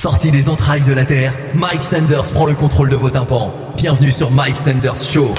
Sorti des entrailles de la Terre, Mike Sanders prend le contrôle de vos tympans. Bienvenue sur Mike Sanders Show.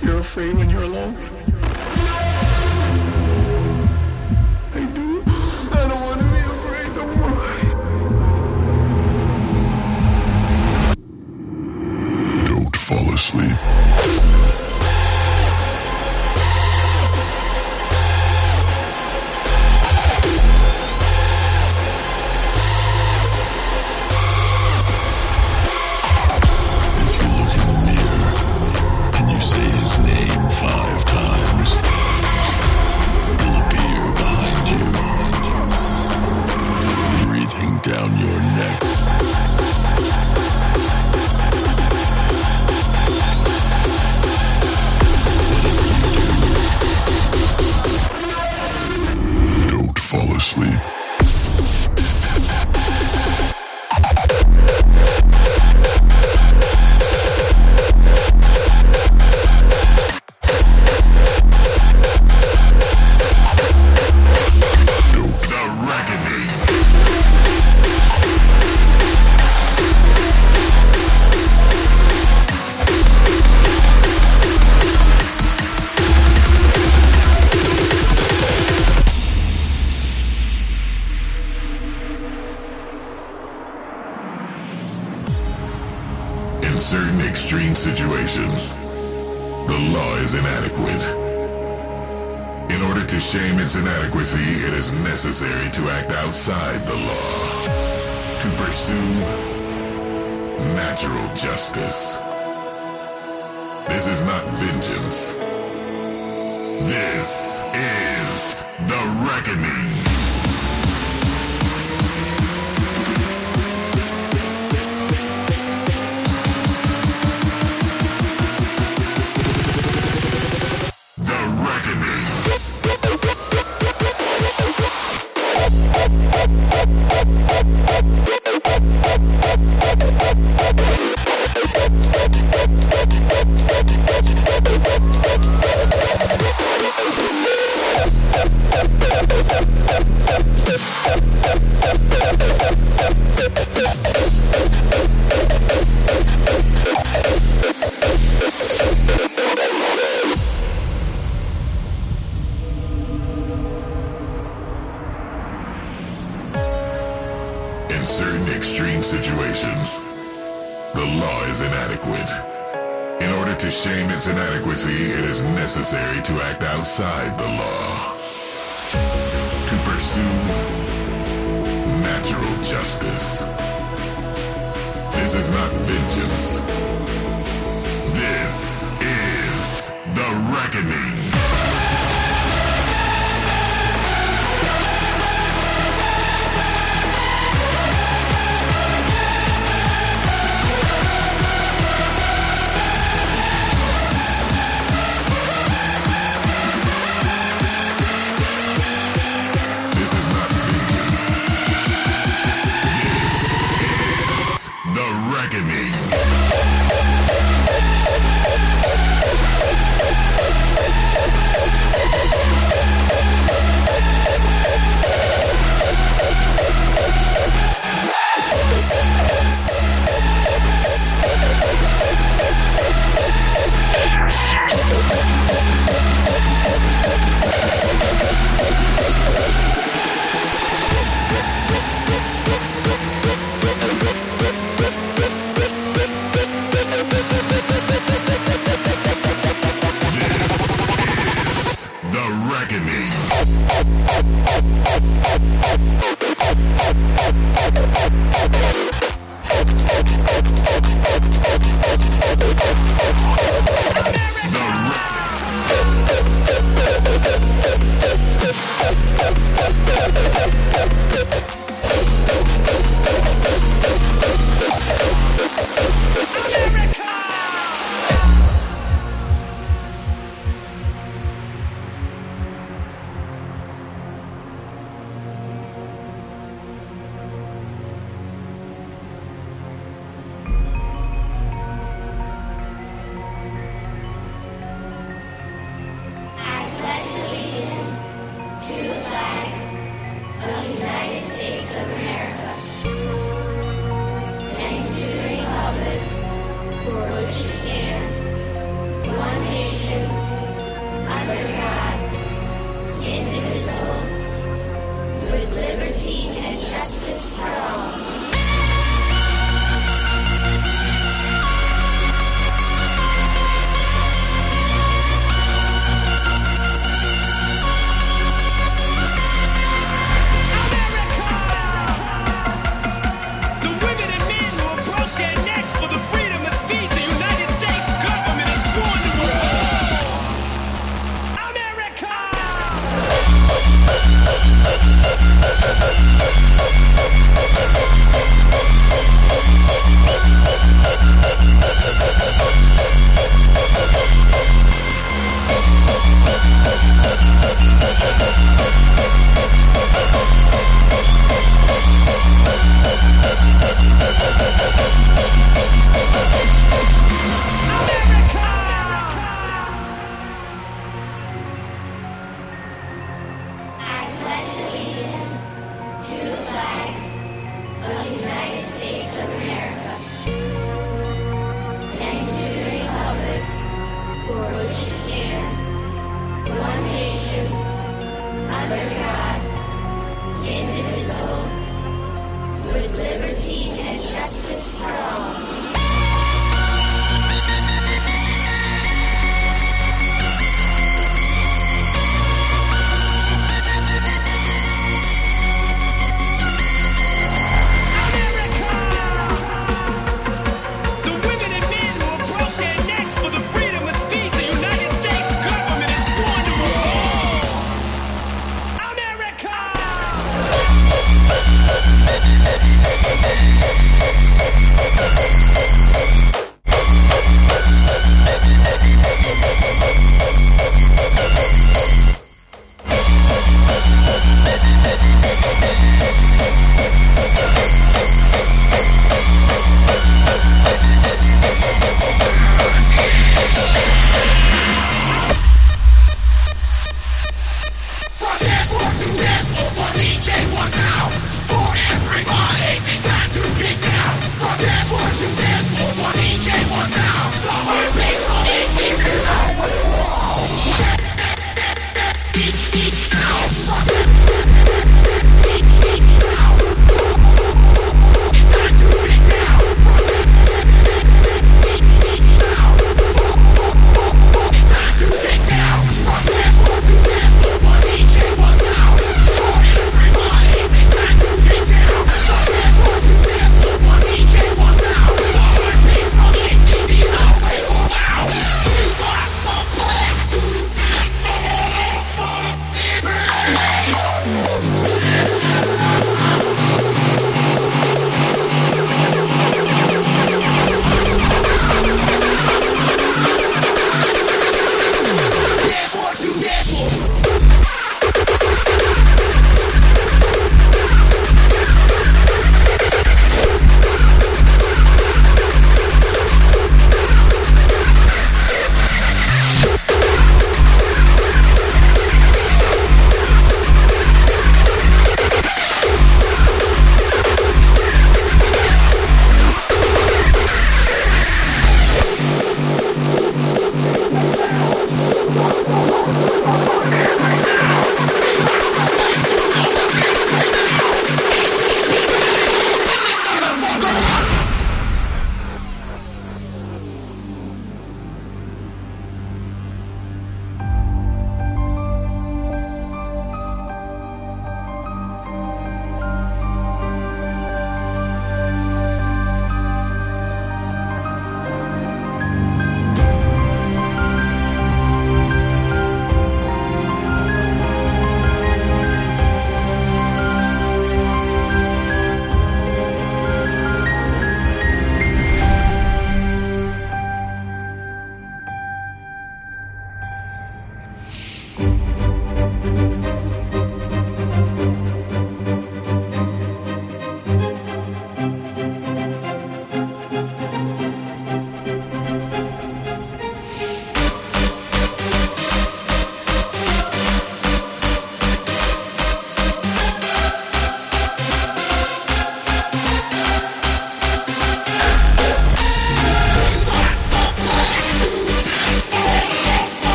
you're afraid when you're alone? I do. I don't want to be afraid no more. Don't fall asleep.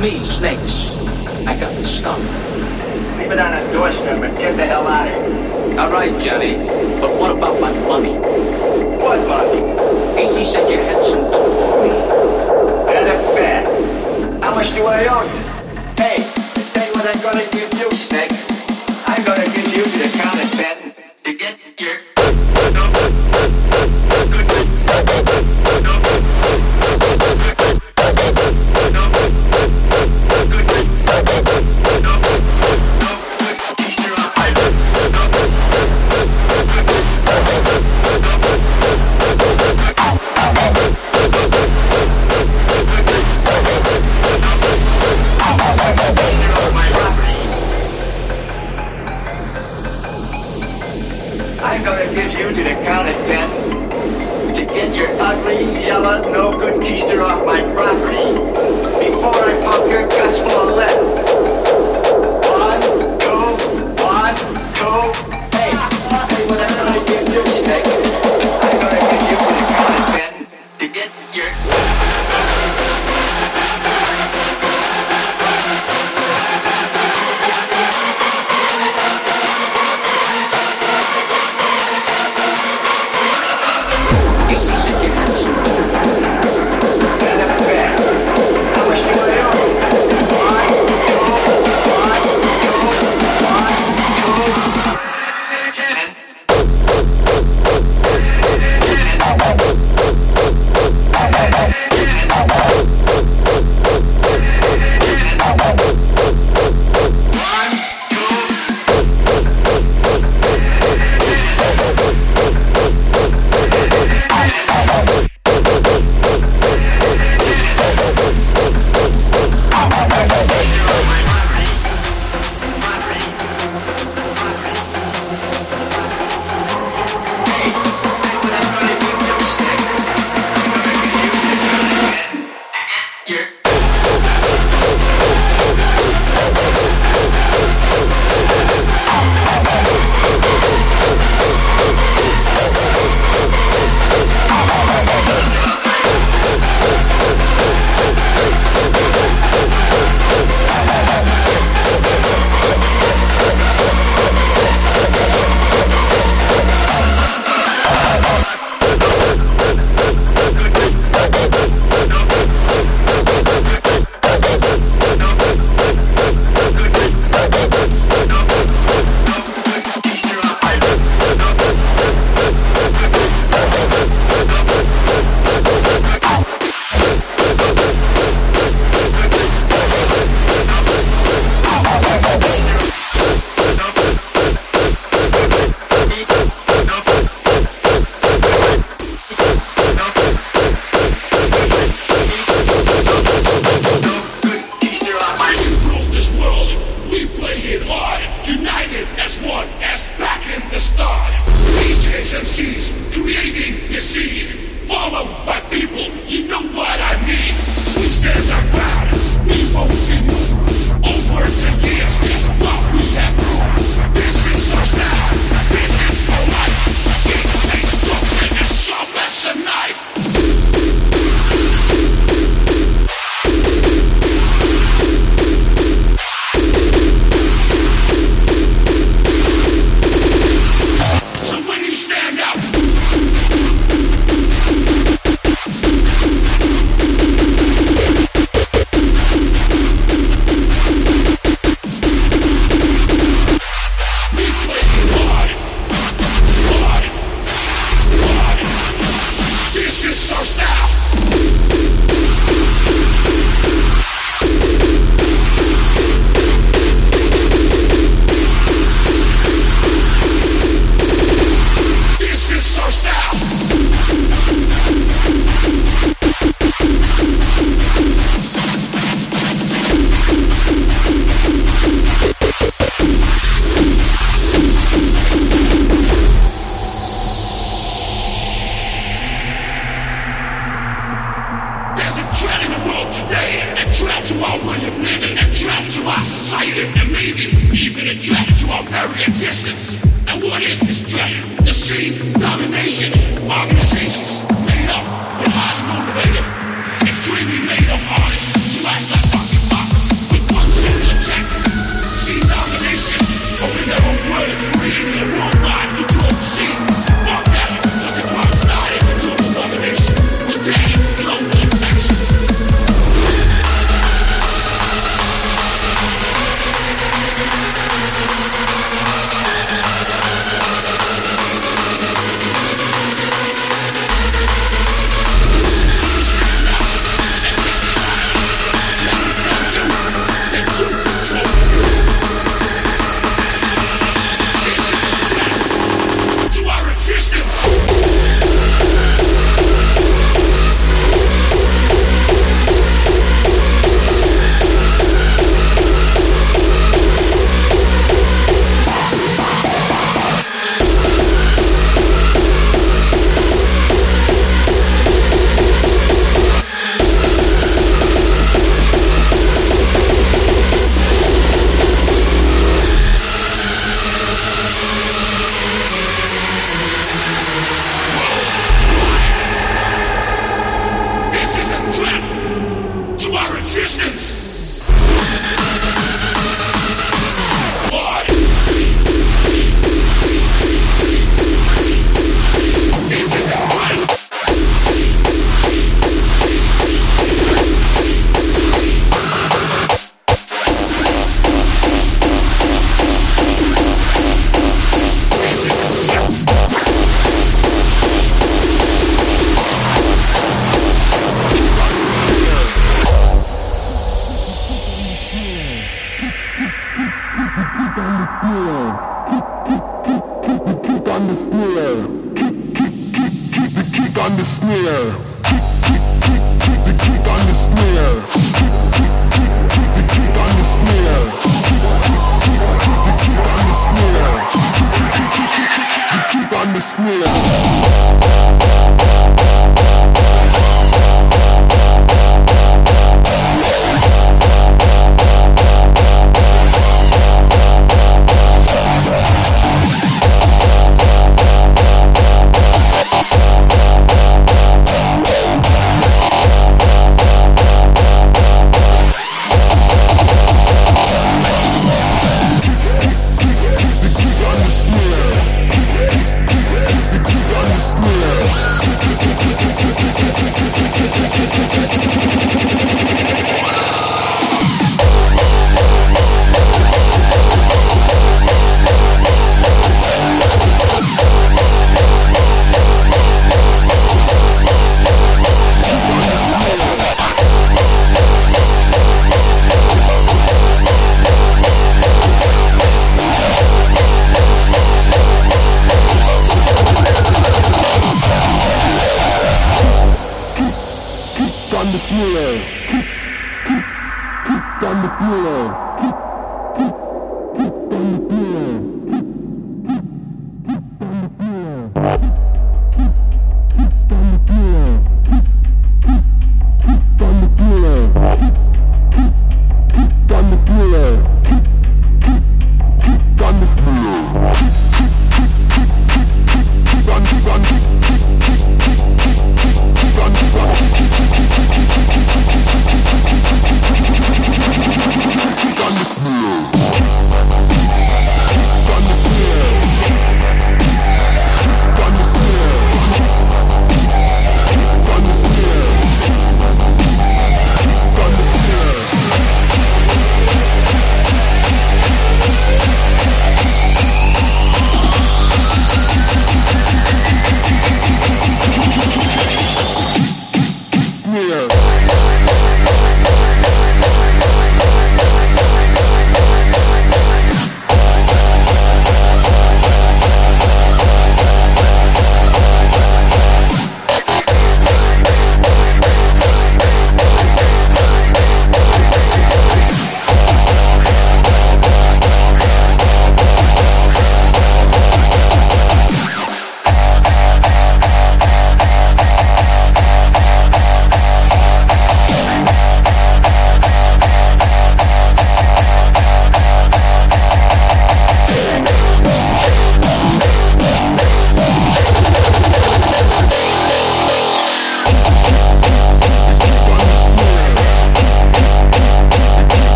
Me, Snakes. I got the stuff. Leave it on a doorstep and get the hell out of here. All right, Johnny. But what about my money? What money? AC said you had some dough for me. And a bet. How much do I owe you? Hey, tell you what I'm gonna give you, Snakes. I'm gonna give you the counter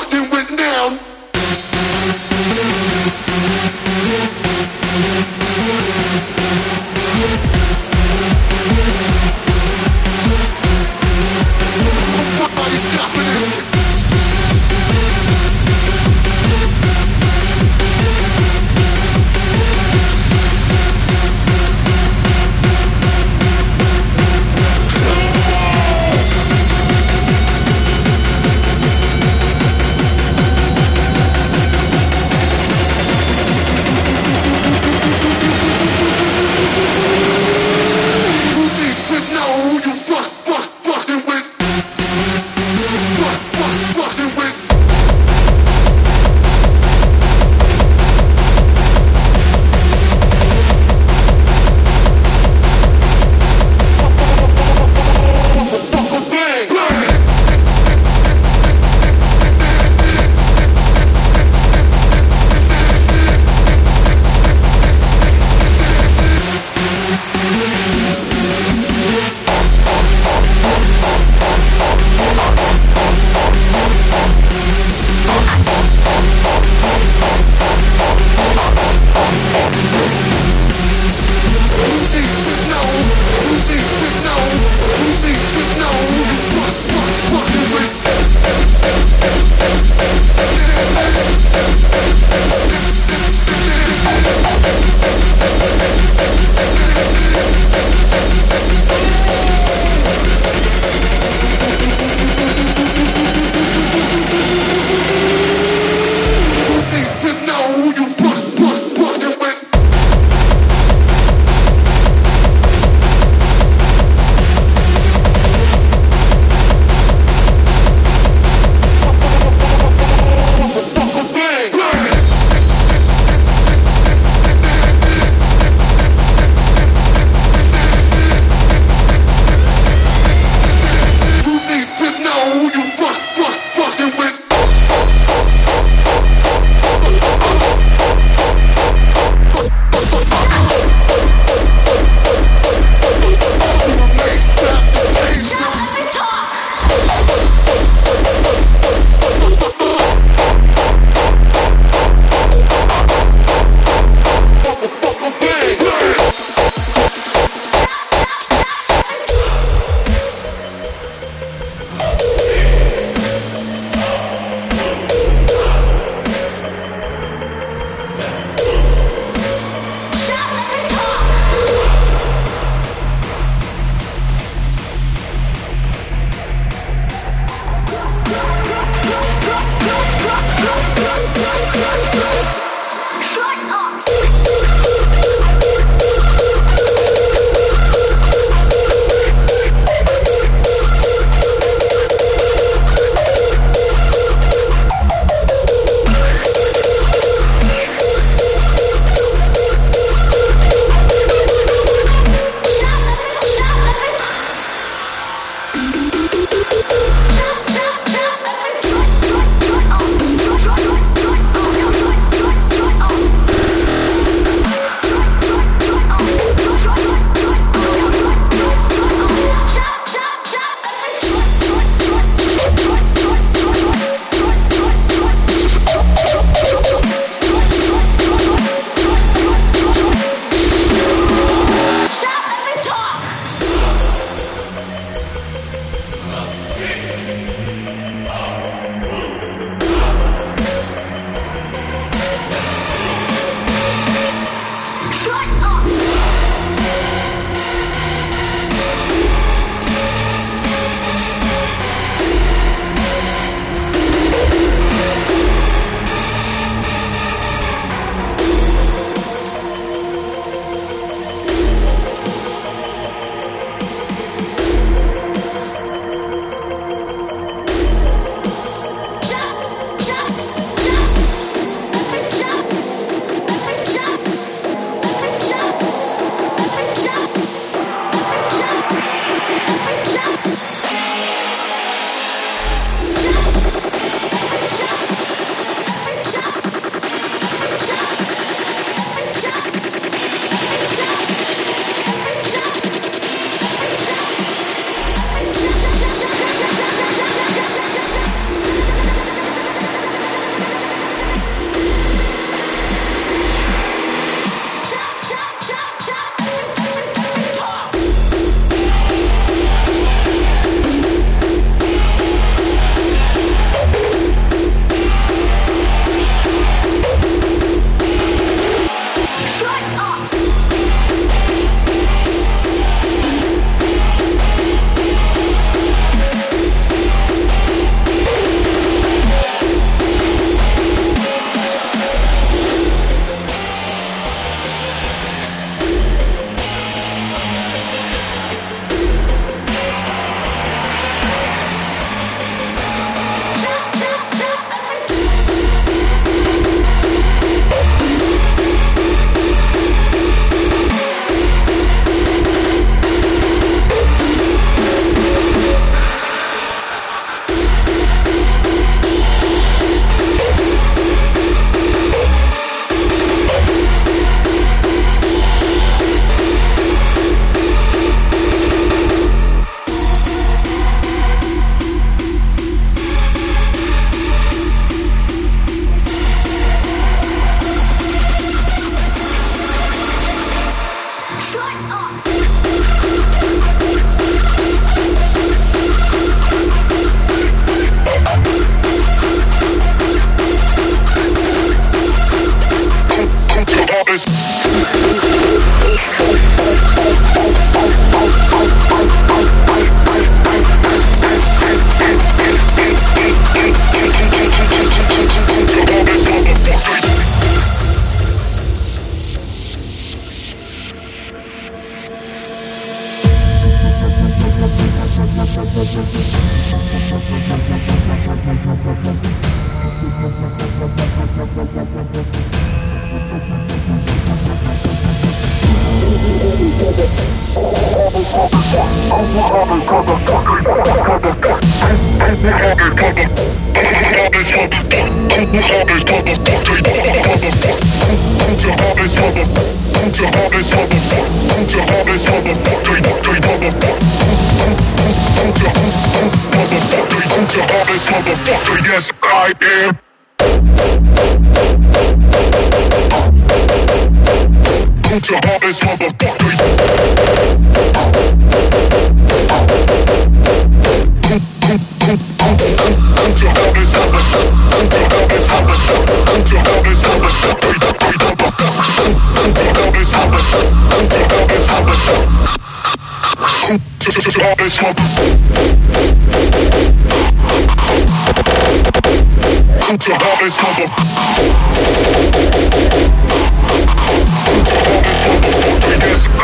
fucking with now.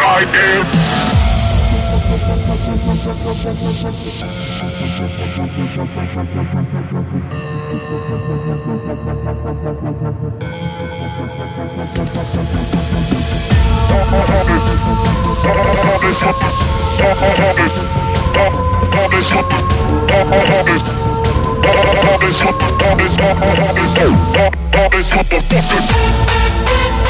I am. Pop is what the fuck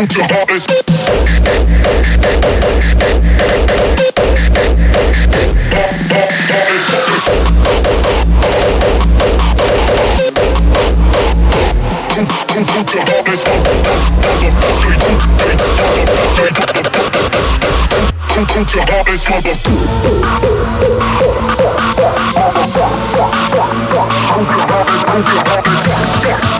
put your heart is Put your heart mother is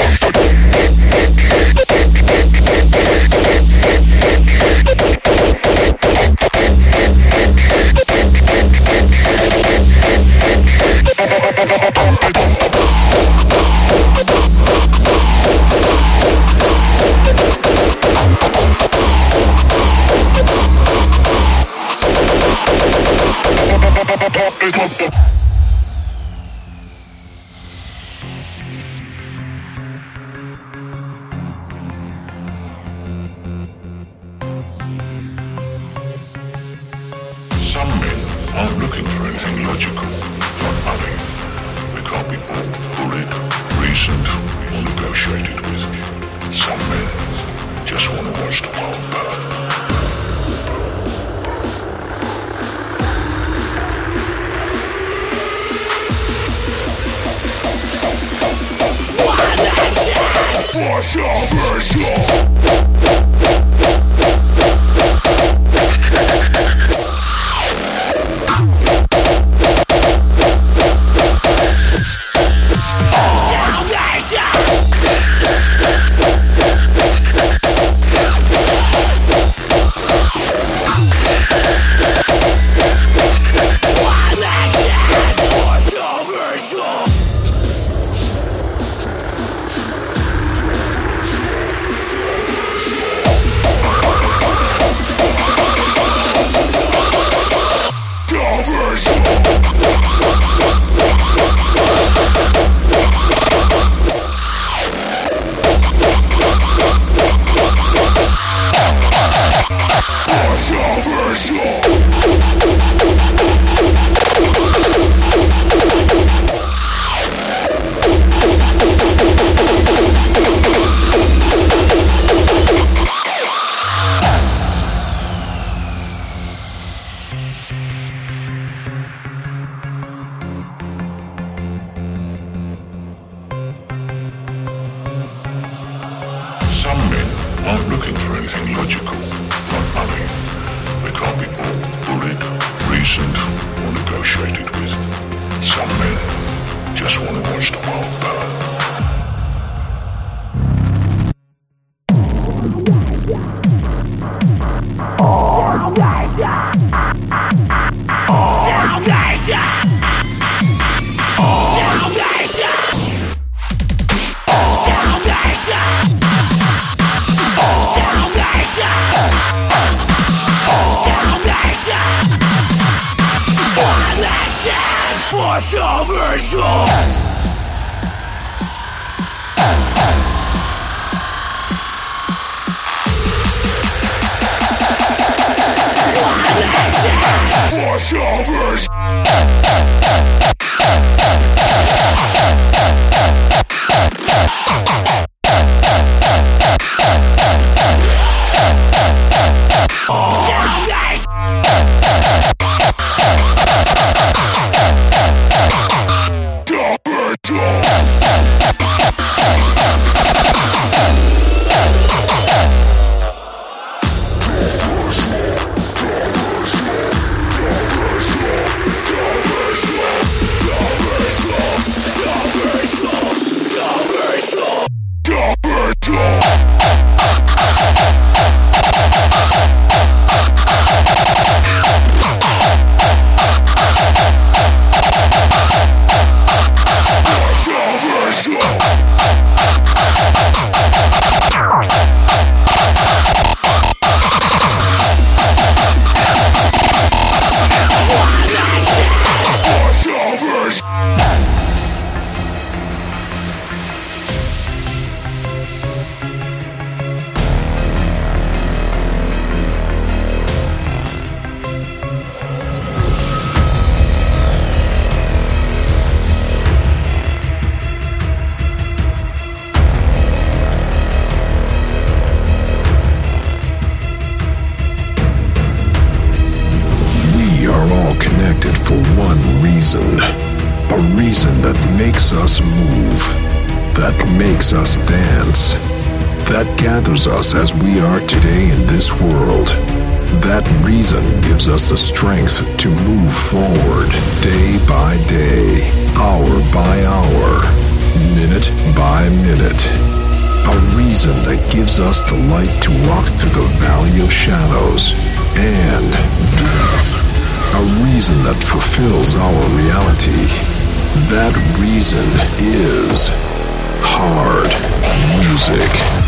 as we are today in this world. That reason gives us the strength to move forward day by day, hour by hour, minute by minute. A reason that gives us the light to walk through the valley of shadows and death. A reason that fulfills our reality. That reason is hard music.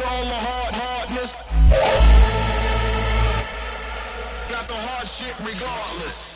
Got all the hard hardness. Got the hard shit regardless.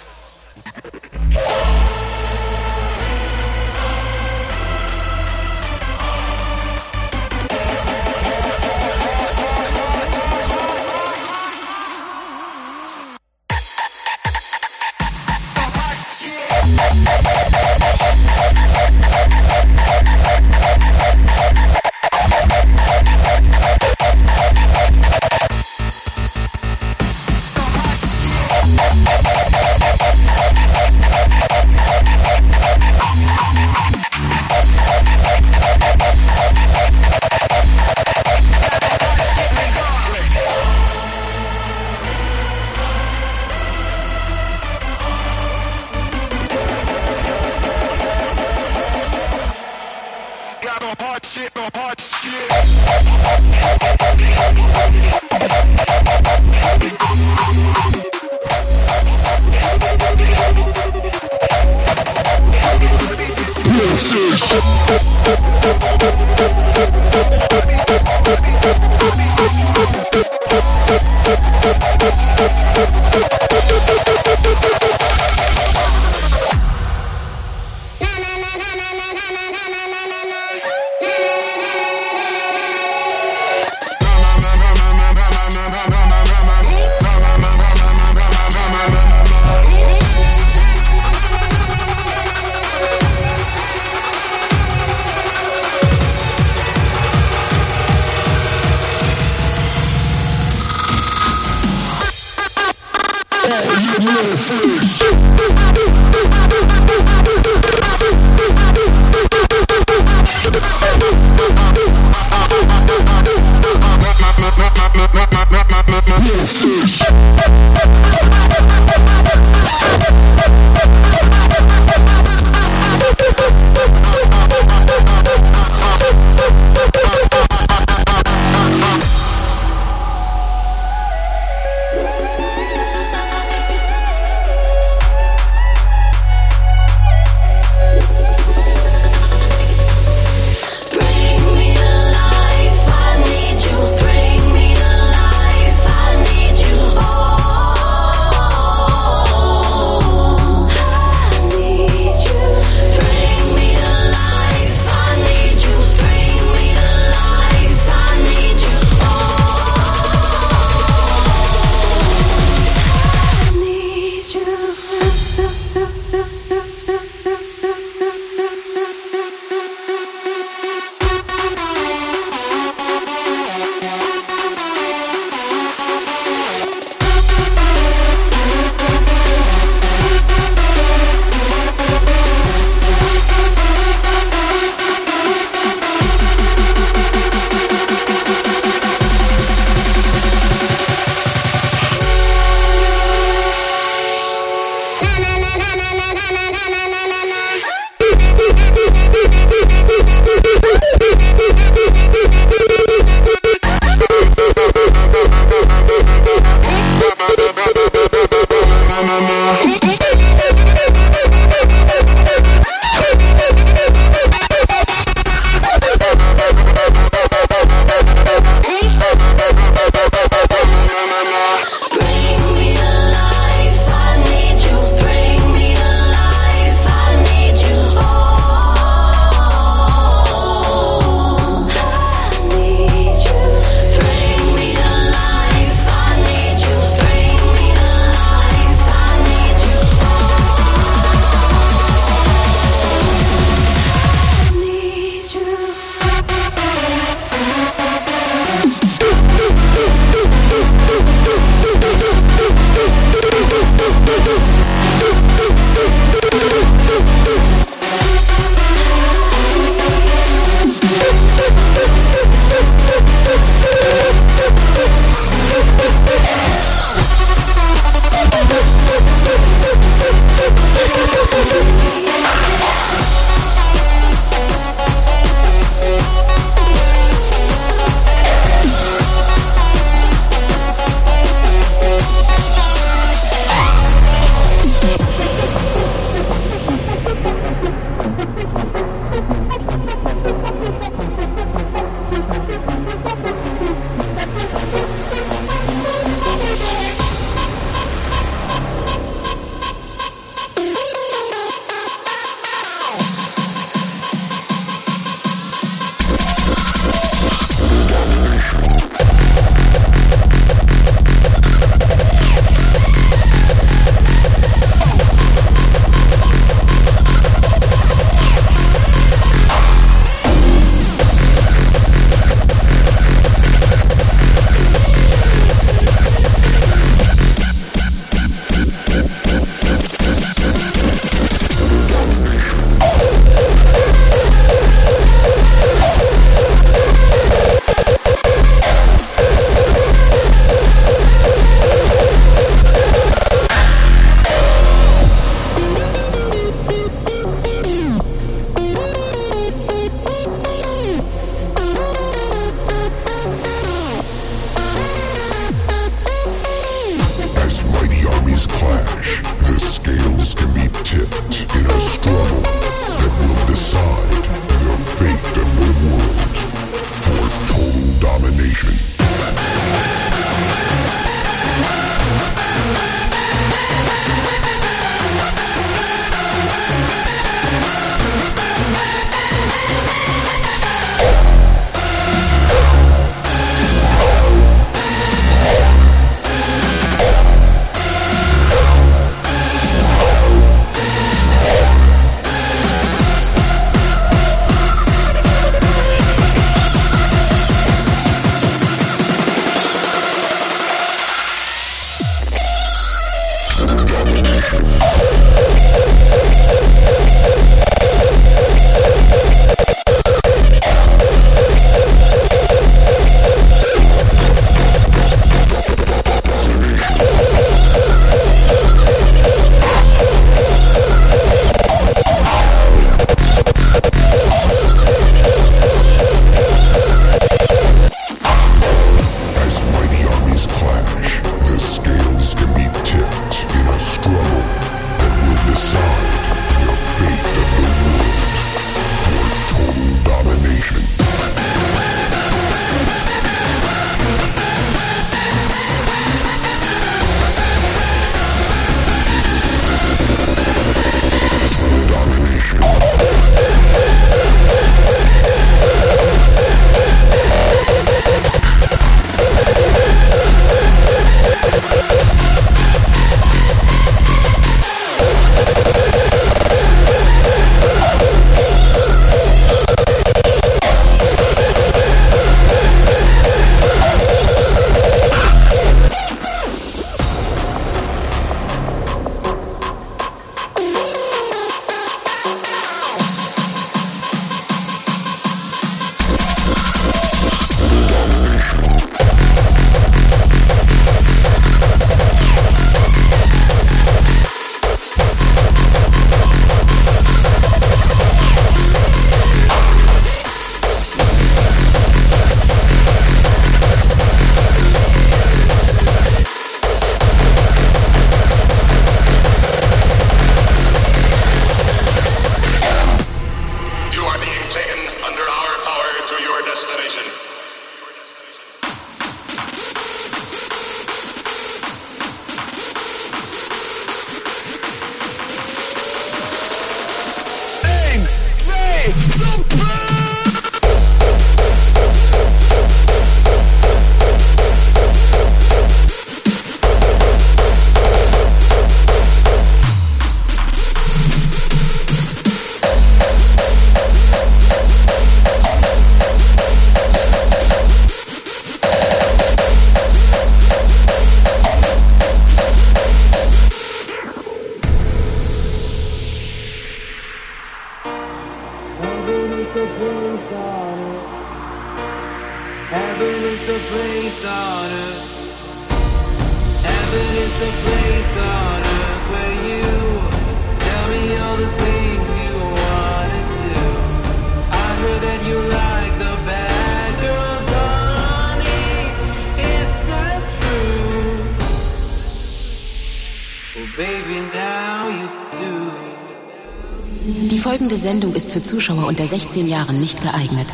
Die folgende Sendung ist für Zuschauer unter 16 Jahren nicht geeignet.